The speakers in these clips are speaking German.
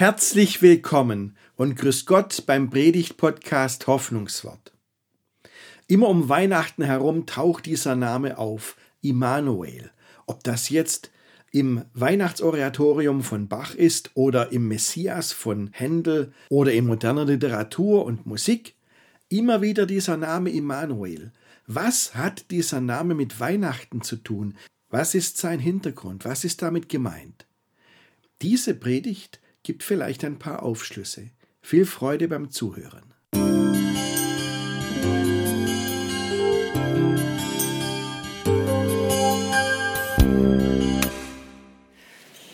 Herzlich willkommen und grüß Gott beim Predigt-Podcast Hoffnungswort. Immer um Weihnachten herum taucht dieser Name auf, Immanuel. Ob das jetzt im Weihnachtsoratorium von Bach ist oder im Messias von Händel oder in moderner Literatur und Musik, immer wieder dieser Name Immanuel. Was hat dieser Name mit Weihnachten zu tun? Was ist sein Hintergrund? Was ist damit gemeint? Diese Predigt gibt vielleicht ein paar Aufschlüsse. Viel Freude beim Zuhören.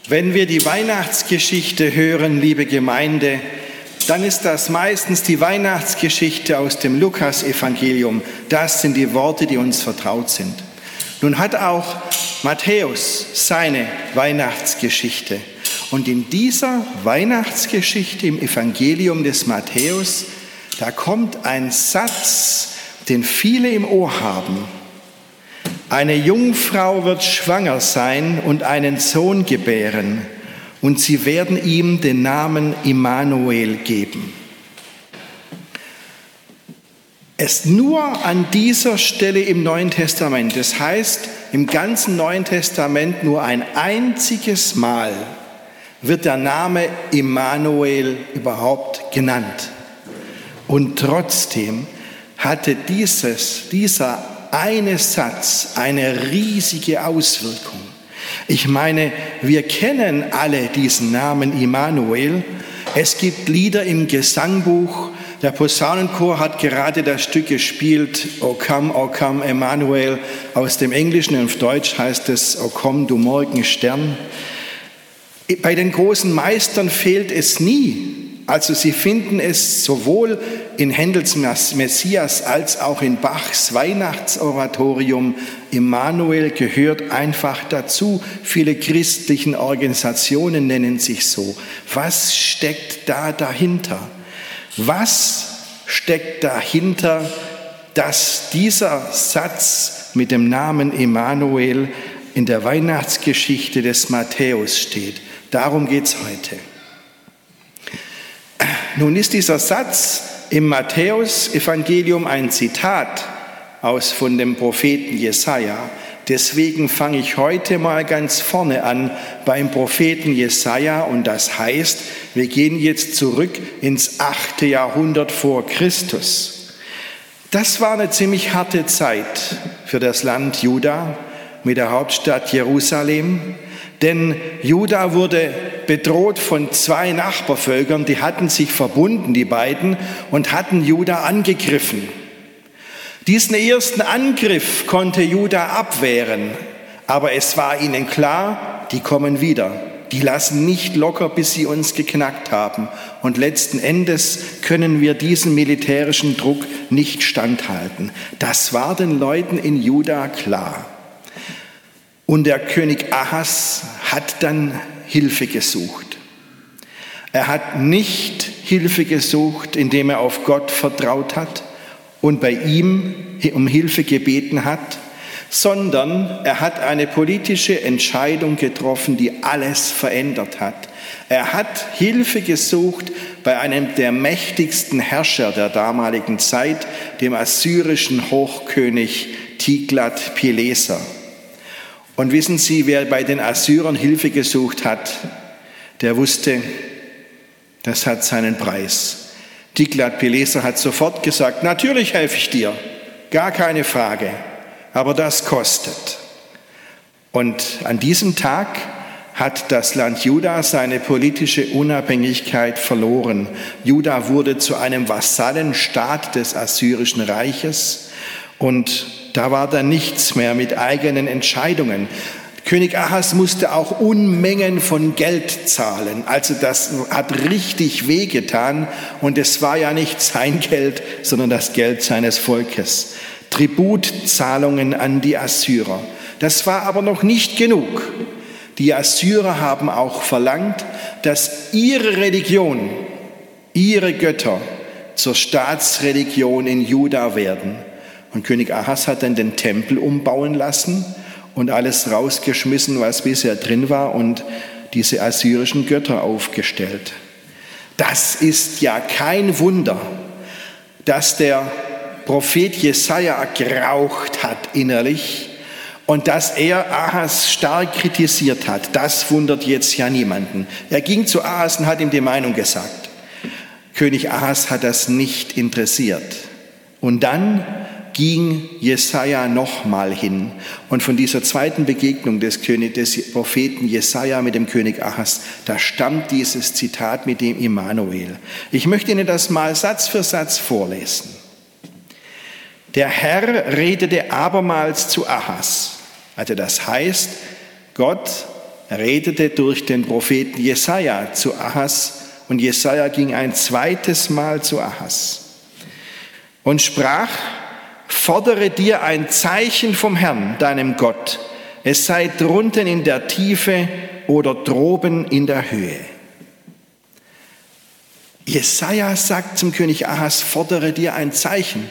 Wenn wir die Weihnachtsgeschichte hören, liebe Gemeinde, dann ist das meistens die Weihnachtsgeschichte aus dem Lukasevangelium. Das sind die Worte, die uns vertraut sind. Nun hat auch Matthäus seine Weihnachtsgeschichte. Und in dieser Weihnachtsgeschichte im Evangelium des Matthäus, da kommt ein Satz, den viele im Ohr haben. Eine Jungfrau wird schwanger sein und einen Sohn gebären, und sie werden ihm den Namen Immanuel geben. Es nur an dieser Stelle im Neuen Testament, das heißt im ganzen Neuen Testament nur ein einziges Mal, wird der Name Immanuel überhaupt genannt. Und trotzdem hatte dieses, dieser eine Satz eine riesige Auswirkung. Ich meine, wir kennen alle diesen Namen Immanuel. Es gibt Lieder im Gesangbuch. Der Posaunenchor hat gerade das Stück gespielt, O come, O come, Emmanuel. Aus dem Englischen und Deutsch heißt es, O komm, du Morgenstern. Bei den großen Meistern fehlt es nie. Also sie finden es sowohl in Händels Messias als auch in Bachs Weihnachtsoratorium. Immanuel gehört einfach dazu. Viele christlichen Organisationen nennen sich so. Was steckt da dahinter? Was steckt dahinter, dass dieser Satz mit dem Namen Immanuel in der Weihnachtsgeschichte des Matthäus steht? Darum geht es heute. Nun ist dieser Satz im Matthäus-Evangelium ein Zitat aus von dem Propheten Jesaja. Deswegen fange ich heute mal ganz vorne an beim Propheten Jesaja und das heißt, wir gehen jetzt zurück ins achte Jahrhundert vor Christus. Das war eine ziemlich harte Zeit für das Land Juda mit der Hauptstadt Jerusalem. Denn Juda wurde bedroht von zwei Nachbarvölkern, die hatten sich verbunden, die beiden, und hatten Juda angegriffen. Diesen ersten Angriff konnte Juda abwehren, aber es war ihnen klar, die kommen wieder. Die lassen nicht locker, bis sie uns geknackt haben. Und letzten Endes können wir diesen militärischen Druck nicht standhalten. Das war den Leuten in Juda klar. Und der König Ahas hat dann Hilfe gesucht. Er hat nicht Hilfe gesucht, indem er auf Gott vertraut hat und bei ihm um Hilfe gebeten hat, sondern er hat eine politische Entscheidung getroffen, die alles verändert hat. Er hat Hilfe gesucht bei einem der mächtigsten Herrscher der damaligen Zeit, dem assyrischen Hochkönig Tiglat-Pileser. Und wissen Sie, wer bei den Assyrern Hilfe gesucht hat, der wusste, das hat seinen Preis. Tiglat-Pileser hat sofort gesagt, natürlich helfe ich dir, gar keine Frage, aber das kostet. Und an diesem Tag hat das Land Juda seine politische Unabhängigkeit verloren. Juda wurde zu einem Vasallenstaat des Assyrischen Reiches und da war dann nichts mehr mit eigenen Entscheidungen. König Ahas musste auch Unmengen von Geld zahlen. Also das hat richtig wehgetan und es war ja nicht sein Geld, sondern das Geld seines Volkes. Tributzahlungen an die Assyrer. Das war aber noch nicht genug. Die Assyrer haben auch verlangt, dass ihre Religion, ihre Götter zur Staatsreligion in Juda werden. Und König Ahas hat dann den Tempel umbauen lassen und alles rausgeschmissen, was bisher drin war und diese assyrischen Götter aufgestellt. Das ist ja kein Wunder, dass der Prophet Jesaja geraucht hat innerlich und dass er Ahas stark kritisiert hat. Das wundert jetzt ja niemanden. Er ging zu Ahas und hat ihm die Meinung gesagt. König Ahas hat das nicht interessiert. Und dann ging Jesaja nochmal hin. Und von dieser zweiten Begegnung des, König, des Propheten Jesaja mit dem König Ahas, da stammt dieses Zitat mit dem Immanuel. Ich möchte Ihnen das mal Satz für Satz vorlesen. Der Herr redete abermals zu Ahas. Also das heißt, Gott redete durch den Propheten Jesaja zu Ahas und Jesaja ging ein zweites Mal zu Ahas und sprach: Fordere dir ein Zeichen vom Herrn, deinem Gott. Es sei drunten in der Tiefe oder droben in der Höhe. Jesaja sagt zum König Ahas: Fordere dir ein Zeichen.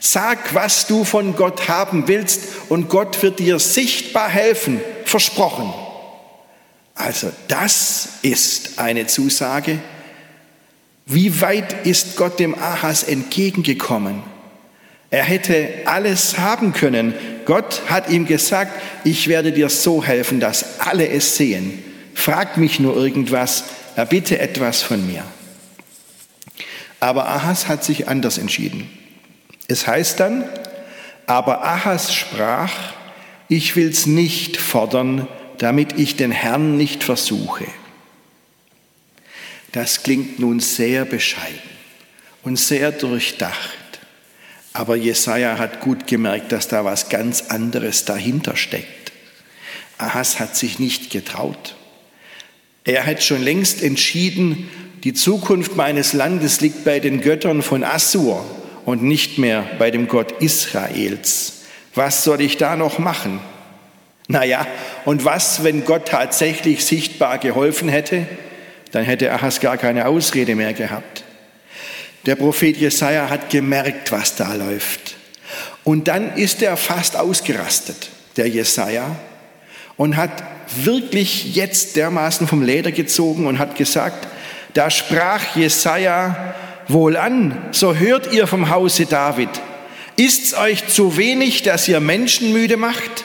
Sag, was du von Gott haben willst, und Gott wird dir sichtbar helfen. Versprochen. Also, das ist eine Zusage. Wie weit ist Gott dem Ahas entgegengekommen? Er hätte alles haben können. Gott hat ihm gesagt, ich werde dir so helfen, dass alle es sehen. Frag mich nur irgendwas, erbitte etwas von mir. Aber Ahas hat sich anders entschieden. Es heißt dann, aber Ahas sprach, ich will's nicht fordern, damit ich den Herrn nicht versuche. Das klingt nun sehr bescheiden und sehr durchdacht. Aber Jesaja hat gut gemerkt, dass da was ganz anderes dahinter steckt. Ahas hat sich nicht getraut. Er hat schon längst entschieden, die Zukunft meines Landes liegt bei den Göttern von Assur und nicht mehr bei dem Gott Israels. Was soll ich da noch machen? Naja, und was, wenn Gott tatsächlich sichtbar geholfen hätte? Dann hätte Achas gar keine Ausrede mehr gehabt. Der Prophet Jesaja hat gemerkt, was da läuft. Und dann ist er fast ausgerastet, der Jesaja, und hat wirklich jetzt dermaßen vom Leder gezogen und hat gesagt, da sprach Jesaja, Wohlan, so hört ihr vom Hause David. Ist's euch zu wenig, dass ihr Menschen müde macht?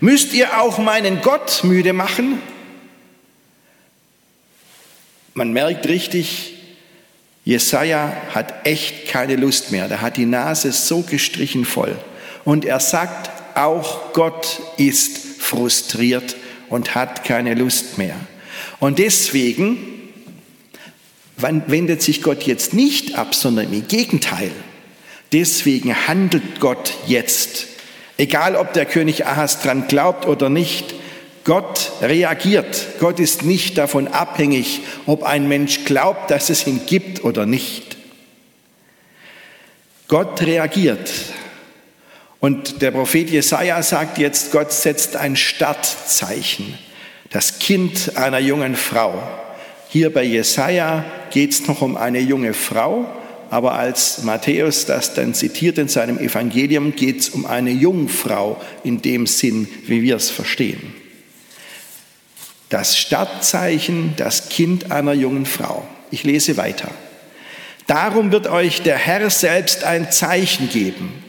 Müsst ihr auch meinen Gott müde machen? Man merkt richtig, Jesaja hat echt keine Lust mehr. Der hat die Nase so gestrichen voll. Und er sagt, auch Gott ist frustriert und hat keine Lust mehr. Und deswegen wendet sich Gott jetzt nicht ab, sondern im Gegenteil. Deswegen handelt Gott jetzt. Egal, ob der König Ahas dran glaubt oder nicht, Gott reagiert. Gott ist nicht davon abhängig, ob ein Mensch glaubt, dass es ihn gibt oder nicht. Gott reagiert. Und der Prophet Jesaja sagt jetzt, Gott setzt ein Startzeichen. Das Kind einer jungen Frau. Hier bei Jesaja geht es noch um eine junge Frau, aber als Matthäus das dann zitiert in seinem Evangelium, geht es um eine Jungfrau in dem Sinn, wie wir es verstehen. Das Startzeichen, das Kind einer jungen Frau. Ich lese weiter. Darum wird euch der Herr selbst ein Zeichen geben.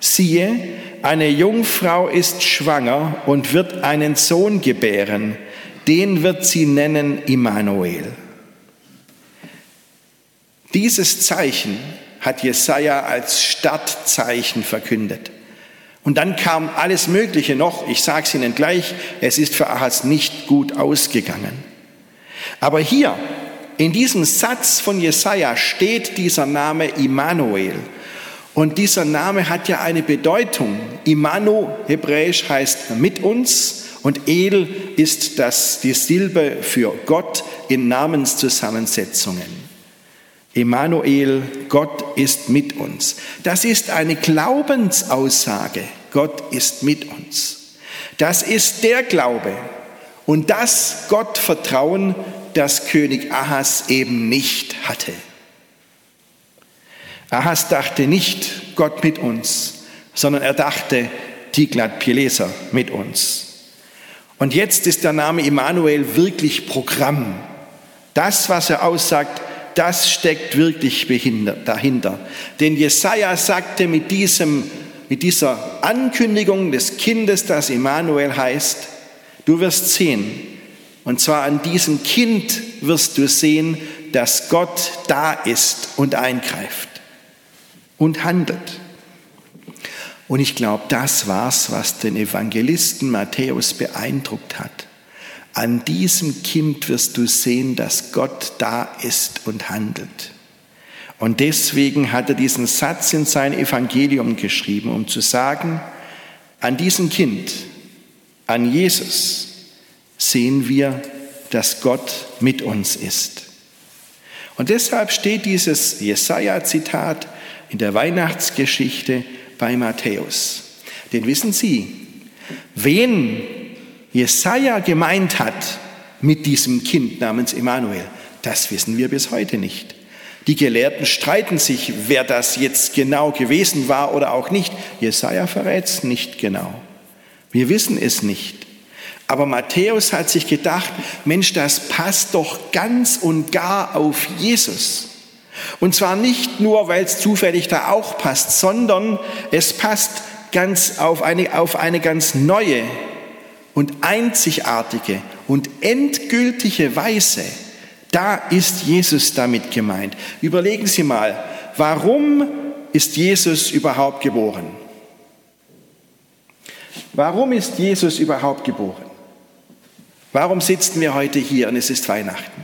Siehe, eine Jungfrau ist schwanger und wird einen Sohn gebären den wird sie nennen Immanuel. Dieses Zeichen hat Jesaja als Startzeichen verkündet. Und dann kam alles Mögliche noch. Ich sage es Ihnen gleich, es ist für Ahaz nicht gut ausgegangen. Aber hier, in diesem Satz von Jesaja, steht dieser Name Immanuel. Und dieser Name hat ja eine Bedeutung. Imanu, hebräisch heißt mit uns und El ist das, die Silbe für Gott in Namenszusammensetzungen. Emanuel, Gott ist mit uns. Das ist eine Glaubensaussage. Gott ist mit uns. Das ist der Glaube und das Gottvertrauen, das König Ahas eben nicht hatte. Ahas dachte nicht Gott mit uns, sondern er dachte Tiglat-Pileser mit uns. Und jetzt ist der Name Immanuel wirklich Programm. Das, was er aussagt, das steckt wirklich dahinter. Denn Jesaja sagte mit, diesem, mit dieser Ankündigung des Kindes, das Immanuel heißt, du wirst sehen, und zwar an diesem Kind wirst du sehen, dass Gott da ist und eingreift und handelt. Und ich glaube, das war's, was den Evangelisten Matthäus beeindruckt hat. An diesem Kind wirst du sehen, dass Gott da ist und handelt. Und deswegen hat er diesen Satz in sein Evangelium geschrieben, um zu sagen, an diesem Kind, an Jesus sehen wir, dass Gott mit uns ist. Und deshalb steht dieses Jesaja-Zitat in der Weihnachtsgeschichte bei Matthäus. Denn wissen Sie, wen Jesaja gemeint hat mit diesem Kind namens Immanuel, das wissen wir bis heute nicht. Die Gelehrten streiten sich, wer das jetzt genau gewesen war oder auch nicht. Jesaja verrät es nicht genau. Wir wissen es nicht. Aber Matthäus hat sich gedacht, Mensch, das passt doch ganz und gar auf Jesus. Und zwar nicht nur, weil es zufällig da auch passt, sondern es passt ganz auf eine, auf eine ganz neue und einzigartige und endgültige Weise. Da ist Jesus damit gemeint. Überlegen Sie mal, warum ist Jesus überhaupt geboren? Warum ist Jesus überhaupt geboren? Warum sitzen wir heute hier und es ist Weihnachten?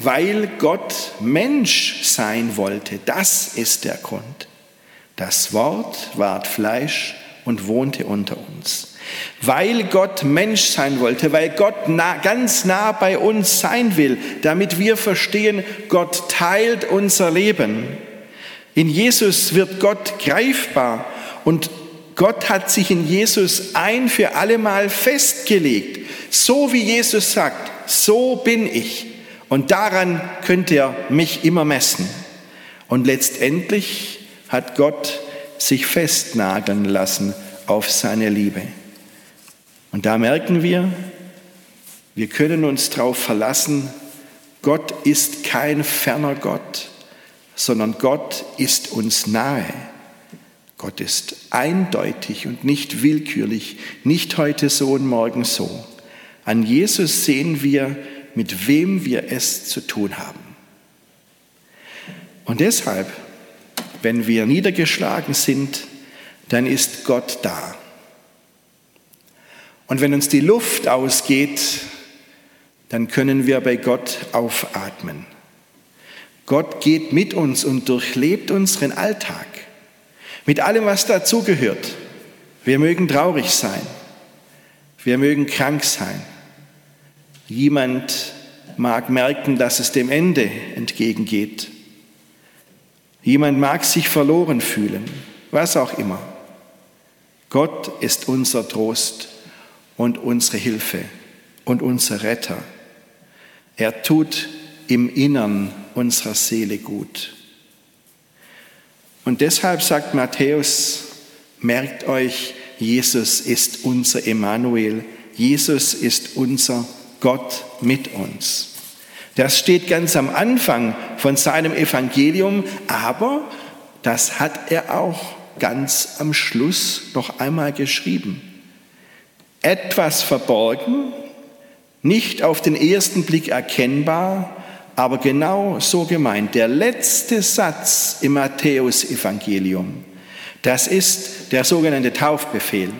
Weil Gott Mensch sein wollte. Das ist der Grund. Das Wort ward Fleisch und wohnte unter uns. Weil Gott Mensch sein wollte, weil Gott nah, ganz nah bei uns sein will, damit wir verstehen, Gott teilt unser Leben. In Jesus wird Gott greifbar und Gott hat sich in Jesus ein für allemal festgelegt. So wie Jesus sagt, so bin ich. Und daran könnt ihr mich immer messen. Und letztendlich hat Gott sich festnageln lassen auf seine Liebe. Und da merken wir, wir können uns darauf verlassen, Gott ist kein ferner Gott, sondern Gott ist uns nahe. Gott ist eindeutig und nicht willkürlich, nicht heute so und morgen so. An Jesus sehen wir, mit wem wir es zu tun haben. Und deshalb, wenn wir niedergeschlagen sind, dann ist Gott da. Und wenn uns die Luft ausgeht, dann können wir bei Gott aufatmen. Gott geht mit uns und durchlebt unseren Alltag. Mit allem, was dazugehört. Wir mögen traurig sein. Wir mögen krank sein. Jemand mag merken, dass es dem Ende entgegengeht. Jemand mag sich verloren fühlen, was auch immer. Gott ist unser Trost und unsere Hilfe und unser Retter. Er tut im Innern unserer Seele gut. Und deshalb sagt Matthäus, merkt euch, Jesus ist unser Emanuel, Jesus ist unser Gott mit uns. Das steht ganz am Anfang von seinem Evangelium, aber das hat er auch ganz am Schluss noch einmal geschrieben. Etwas verborgen, nicht auf den ersten Blick erkennbar, aber genau so gemeint. Der letzte Satz im Matthäusevangelium, das ist der sogenannte Taufbefehl.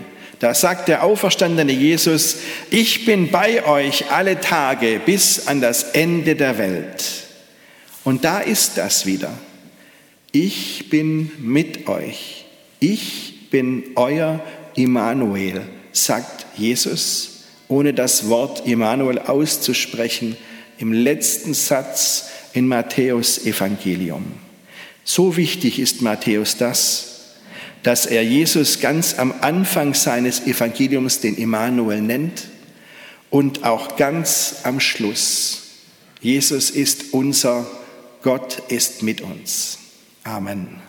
Da sagt der auferstandene Jesus, ich bin bei euch alle Tage bis an das Ende der Welt. Und da ist das wieder. Ich bin mit euch. Ich bin euer Immanuel, sagt Jesus, ohne das Wort Immanuel auszusprechen im letzten Satz in Matthäus Evangelium. So wichtig ist Matthäus das, dass er Jesus ganz am Anfang seines Evangeliums den Immanuel nennt und auch ganz am Schluss. Jesus ist unser, Gott ist mit uns. Amen.